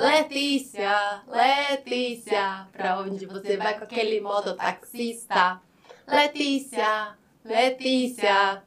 Letícia, Letícia, pra onde você vai com aquele mototaxista? Letícia, Letícia,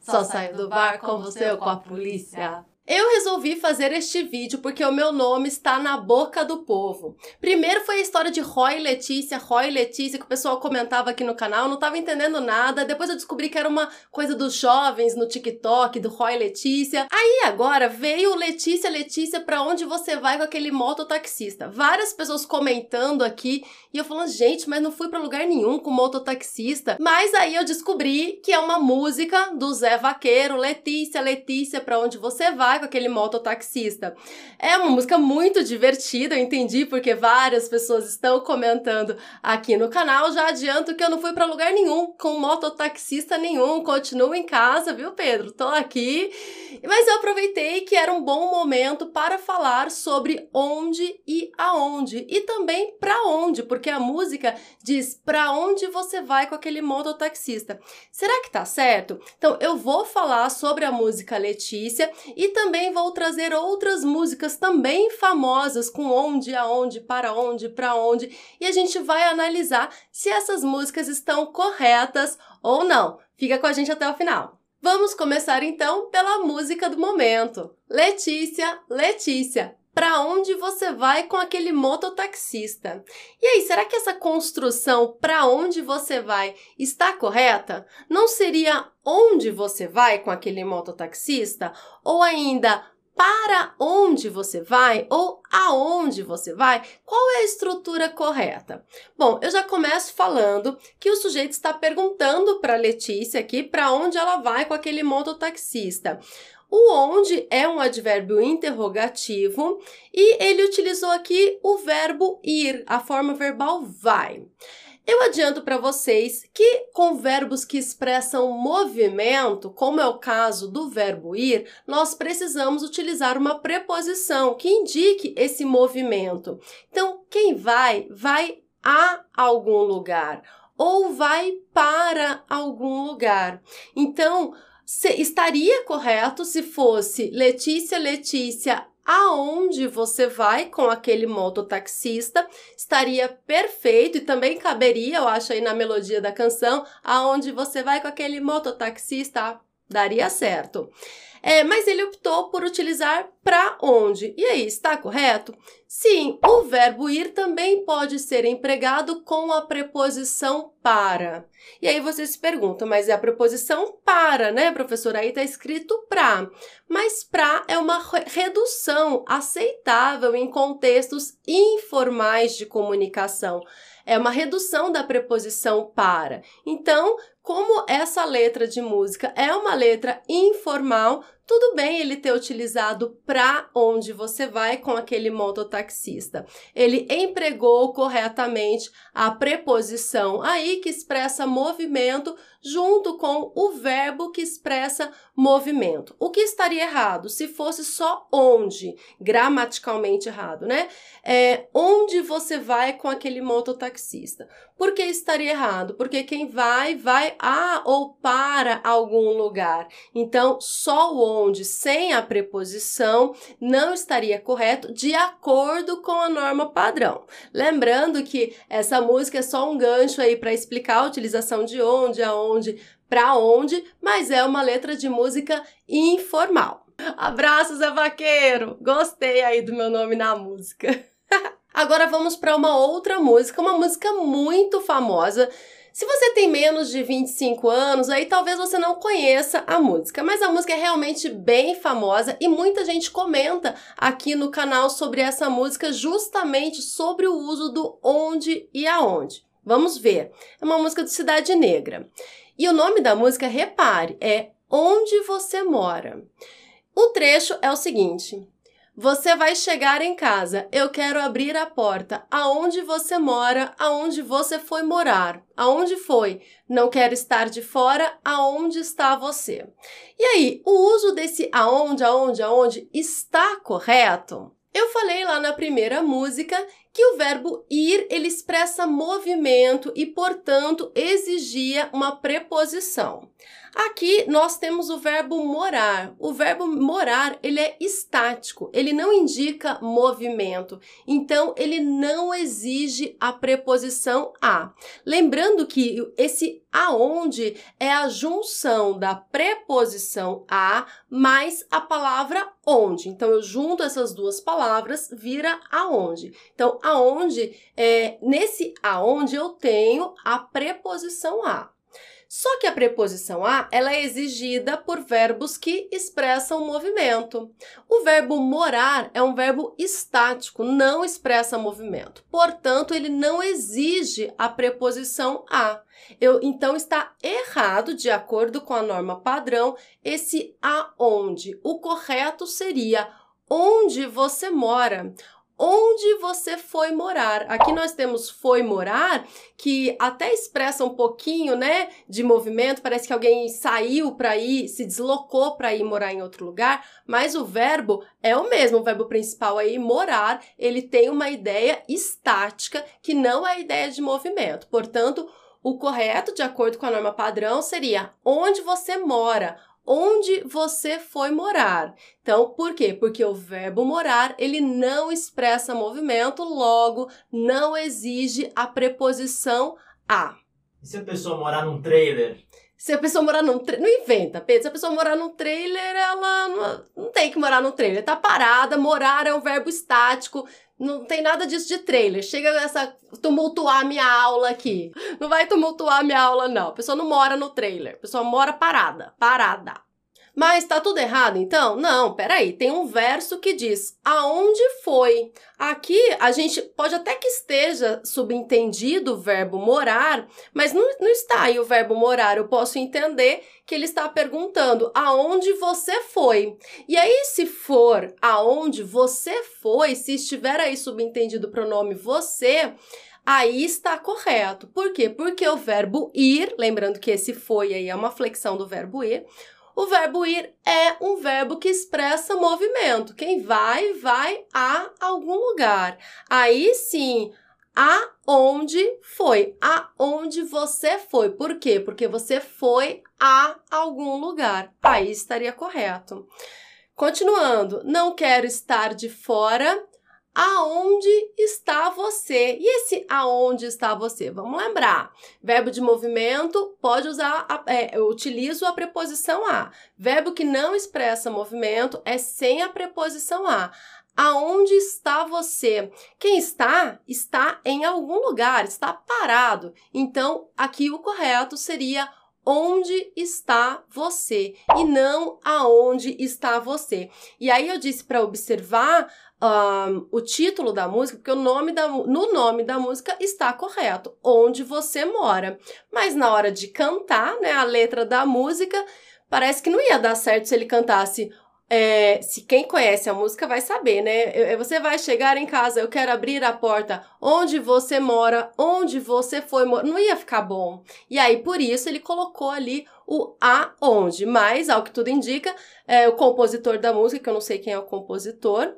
só saio do bar com você ou com a polícia. Eu resolvi fazer este vídeo porque o meu nome está na boca do povo. Primeiro foi a história de Roy Letícia, Roy Letícia, que o pessoal comentava aqui no canal, não estava entendendo nada. Depois eu descobri que era uma coisa dos jovens no TikTok, do Roy Letícia. Aí agora veio Letícia, Letícia, para onde você vai com aquele mototaxista? Várias pessoas comentando aqui e eu falando, gente, mas não fui para lugar nenhum com mototaxista. Mas aí eu descobri que é uma música do Zé Vaqueiro, Letícia, Letícia, para onde você vai com aquele mototaxista. É uma música muito divertida, eu entendi porque várias pessoas estão comentando aqui no canal. Já adianto que eu não fui para lugar nenhum com mototaxista nenhum. Continuo em casa, viu, Pedro? Tô aqui. Mas eu aproveitei que era um bom momento para falar sobre onde e aonde e também para onde, porque a música diz para onde você vai com aquele mototaxista. Será que tá certo? Então eu vou falar sobre a música Letícia e também vou trazer outras músicas também famosas com onde, aonde, para onde, para onde, e a gente vai analisar se essas músicas estão corretas ou não. Fica com a gente até o final. Vamos começar então pela música do momento. Letícia, Letícia, para onde você vai com aquele mototaxista. E aí, será que essa construção para onde você vai está correta? Não seria onde você vai com aquele mototaxista? Ou ainda para onde você vai ou aonde você vai? Qual é a estrutura correta? Bom, eu já começo falando que o sujeito está perguntando para Letícia aqui para onde ela vai com aquele mototaxista. O onde é um advérbio interrogativo e ele utilizou aqui o verbo ir, a forma verbal vai. Eu adianto para vocês que com verbos que expressam movimento, como é o caso do verbo ir, nós precisamos utilizar uma preposição que indique esse movimento. Então, quem vai, vai a algum lugar ou vai para algum lugar. Então, estaria correto se fosse Letícia, Letícia, aonde você vai com aquele mototaxista, estaria perfeito e também caberia, eu acho aí na melodia da canção, aonde você vai com aquele mototaxista, daria certo. É, mas ele optou por utilizar para onde. E aí, está correto? Sim, o verbo ir também pode ser empregado com a preposição para. E aí você se pergunta, mas é a preposição para, né, professora? Aí está escrito para. Mas para é uma redução aceitável em contextos informais de comunicação. É uma redução da preposição para. Então, como essa letra de música é uma letra informal, tudo bem ele ter utilizado para onde você vai com aquele mototaxista. Ele empregou corretamente a preposição aí que expressa movimento junto com o verbo que expressa movimento. O que estaria errado se fosse só onde, gramaticalmente errado, né? É onde você vai com aquele mototaxista. Por que estaria errado? Porque quem vai, vai a ou para algum lugar. Então, só o onde, sem a preposição, não estaria correto de acordo com a norma padrão. Lembrando que essa música é só um gancho aí para explicar a utilização de onde, aonde, para onde, mas é uma letra de música informal. Abraços, Zé Vaqueiro! Gostei aí do meu nome na música. Agora vamos para uma outra música, uma música muito famosa se você tem menos de 25 anos, aí talvez você não conheça a música, mas a música é realmente bem famosa e muita gente comenta aqui no canal sobre essa música, justamente sobre o uso do onde e aonde. Vamos ver. É uma música de Cidade Negra. E o nome da música, repare, é Onde Você Mora. O trecho é o seguinte: Você vai chegar em casa. Eu quero abrir a porta. Aonde você mora? Aonde você foi morar? Aonde foi? Não quero estar de fora. Aonde está você? E aí, o uso desse aonde, aonde, aonde está correto? Eu falei lá na primeira música que o verbo ir ele expressa movimento e, portanto, exigia uma preposição. Aqui nós temos o verbo morar. O verbo morar, ele é estático, ele não indica movimento. Então ele não exige a preposição a. Lembrando que esse aonde é a junção da preposição a mais a palavra onde. Então eu junto essas duas palavras, vira aonde. Então aonde é nesse aonde eu tenho a preposição a. Só que a preposição a, ela é exigida por verbos que expressam movimento. O verbo morar é um verbo estático, não expressa movimento. Portanto, ele não exige a preposição a. Eu, então está errado, de acordo com a norma padrão, esse aonde. O correto seria onde você mora onde você foi morar. Aqui nós temos foi morar, que até expressa um pouquinho, né, de movimento, parece que alguém saiu para ir, se deslocou para ir morar em outro lugar, mas o verbo é o mesmo, o verbo principal aí, morar, ele tem uma ideia estática que não é ideia de movimento. Portanto, o correto, de acordo com a norma padrão, seria onde você mora, onde você foi morar. Então, por quê? Porque o verbo morar, ele não expressa movimento, logo não exige a preposição a. E se a pessoa morar num trailer? Se a pessoa morar num trailer, não inventa, Pedro. Se a pessoa morar num trailer, ela não, não tem que morar num trailer. Tá parada, morar é um verbo estático. Não tem nada disso de trailer. Chega essa tumultuar minha aula aqui. Não vai tumultuar minha aula, não. A pessoa não mora no trailer. A pessoa mora parada. Parada. Mas tá tudo errado então? Não, peraí. Tem um verso que diz aonde foi. Aqui a gente pode até que esteja subentendido o verbo morar, mas não, não está aí o verbo morar. Eu posso entender que ele está perguntando aonde você foi. E aí, se for aonde você foi, se estiver aí subentendido o pronome você, aí está correto. Por quê? Porque o verbo ir, lembrando que esse foi aí é uma flexão do verbo ir, o verbo ir é um verbo que expressa movimento. Quem vai, vai a algum lugar. Aí sim, aonde foi, aonde você foi. Por quê? Porque você foi a algum lugar. Aí estaria correto. Continuando, não quero estar de fora Aonde está você? E esse aonde está você? Vamos lembrar. Verbo de movimento pode usar, a, é, eu utilizo a preposição a. Verbo que não expressa movimento é sem a preposição a. Aonde está você? Quem está, está em algum lugar, está parado. Então, aqui o correto seria onde está você e não aonde está você. E aí eu disse para observar um, o título da música, porque o nome da, no nome da música está correto, onde você mora. Mas na hora de cantar, né, a letra da música, parece que não ia dar certo se ele cantasse. É, se quem conhece a música vai saber, né? Você vai chegar em casa, eu quero abrir a porta, onde você mora, onde você foi, não ia ficar bom. E aí, por isso, ele colocou ali o aonde. Mas, ao que tudo indica, é, o compositor da música, que eu não sei quem é o compositor,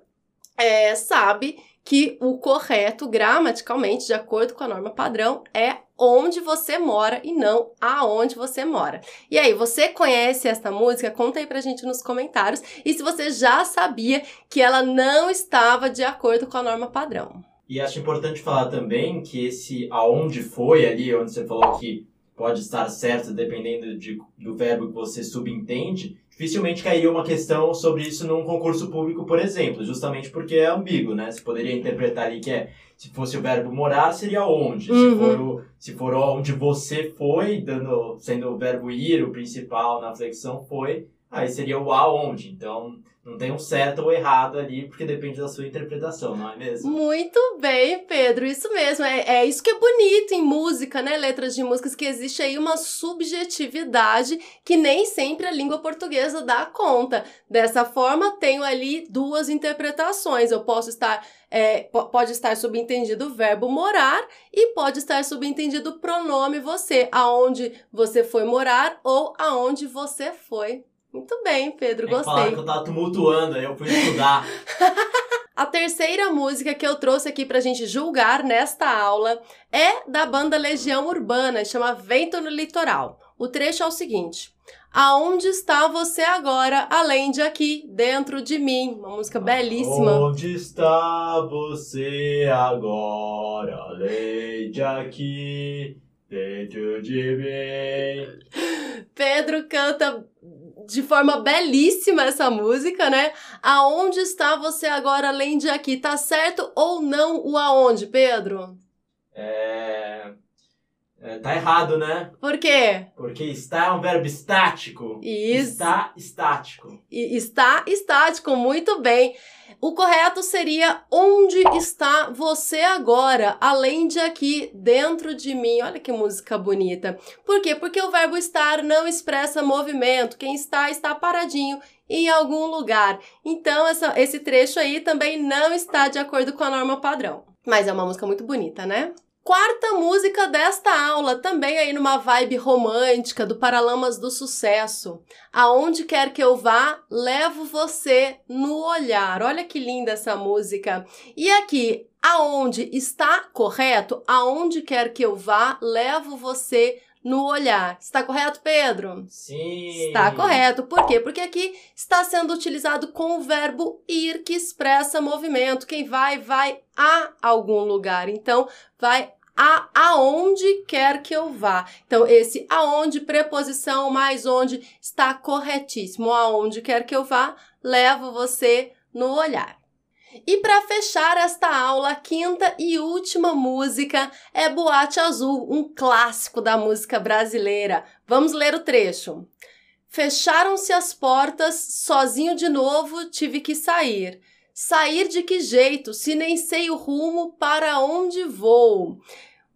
é, sabe que o correto, gramaticalmente, de acordo com a norma padrão, é onde você mora e não aonde você mora. E aí, você conhece esta música? Conta aí pra gente nos comentários. E se você já sabia que ela não estava de acordo com a norma padrão. E acho importante falar também que esse aonde foi ali, onde você falou que pode estar certo dependendo de, do verbo que você subentende, dificilmente cairia uma questão sobre isso num concurso público, por exemplo, justamente porque é ambíguo, né? Você poderia interpretar ali que é, se fosse o verbo morar, seria onde. Uhum. Se, for o, se for onde você foi, dando, sendo o verbo ir o principal na flexão, foi, aí seria o aonde. Então, não tem um certo ou errado ali, porque depende da sua interpretação, não é mesmo? Muito bem, Pedro, isso mesmo. É, é isso que é bonito em música, né? Letras de músicas, que existe aí uma subjetividade que nem sempre a língua portuguesa dá conta. Dessa forma, tenho ali duas interpretações. Eu posso estar. É, pode estar subentendido o verbo morar e pode estar subentendido o pronome você, aonde você foi morar ou aonde você foi muito bem, Pedro, é gostei. Falaram que eu tava tumultuando, aí eu fui estudar. A terceira música que eu trouxe aqui pra gente julgar nesta aula é da banda Legião Urbana, chama Vento no Litoral. O trecho é o seguinte: Aonde está você agora, além de aqui, dentro de mim? Uma música belíssima. Onde está você agora, além de aqui, dentro de mim? Pedro canta de forma belíssima essa música, né? Aonde está você agora além de aqui? Tá certo ou não o aonde, Pedro? É... é tá errado, né? Por quê? Porque está é um verbo estático. Isso. Está estático. E está estático, muito bem. O correto seria onde está você agora, além de aqui dentro de mim. Olha que música bonita. Por quê? Porque o verbo estar não expressa movimento. Quem está está paradinho em algum lugar. Então essa, esse trecho aí também não está de acordo com a norma padrão. Mas é uma música muito bonita, né? Quarta música desta aula, também aí numa vibe romântica do Paralamas do Sucesso. Aonde quer que eu vá, levo você no olhar. Olha que linda essa música. E aqui, aonde está correto? Aonde quer que eu vá, levo você no olhar. Está correto, Pedro? Sim. Está correto. Por quê? Porque aqui está sendo utilizado com o verbo ir, que expressa movimento. Quem vai, vai a algum lugar. Então, vai a aonde quer que eu vá. Então, esse aonde, preposição mais onde, está corretíssimo. Aonde quer que eu vá, levo você no olhar. E para fechar esta aula, a quinta e última música é Boate Azul, um clássico da música brasileira. Vamos ler o trecho. Fecharam-se as portas, sozinho de novo tive que sair. Sair de que jeito, se nem sei o rumo para onde vou?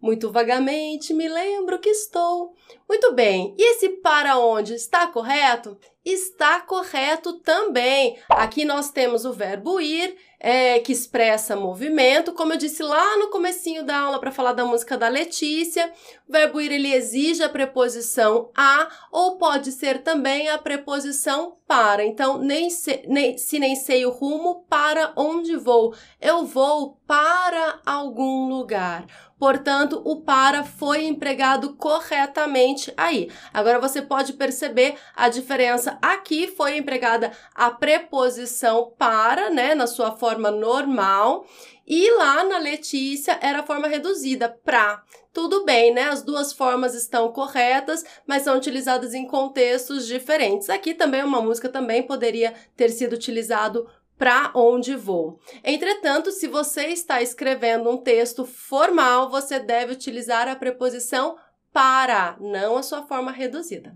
Muito vagamente me lembro que estou. Muito bem, e esse para onde está correto? Está correto também. Aqui nós temos o verbo ir, é, que expressa movimento, como eu disse lá no comecinho da aula para falar da música da Letícia. O verbo ir ele exige a preposição a ou pode ser também a preposição para. Então, nem se, nem, se nem sei o rumo, para onde vou? Eu vou para algum lugar. Portanto, o para foi empregado corretamente aí. Agora você pode perceber a diferença. Aqui foi empregada a preposição para, né, na sua forma normal, e lá na Letícia era a forma reduzida, pra. Tudo bem, né? As duas formas estão corretas, mas são utilizadas em contextos diferentes. Aqui também uma música também poderia ter sido utilizado para onde vou. Entretanto, se você está escrevendo um texto formal, você deve utilizar a preposição para, não a sua forma reduzida.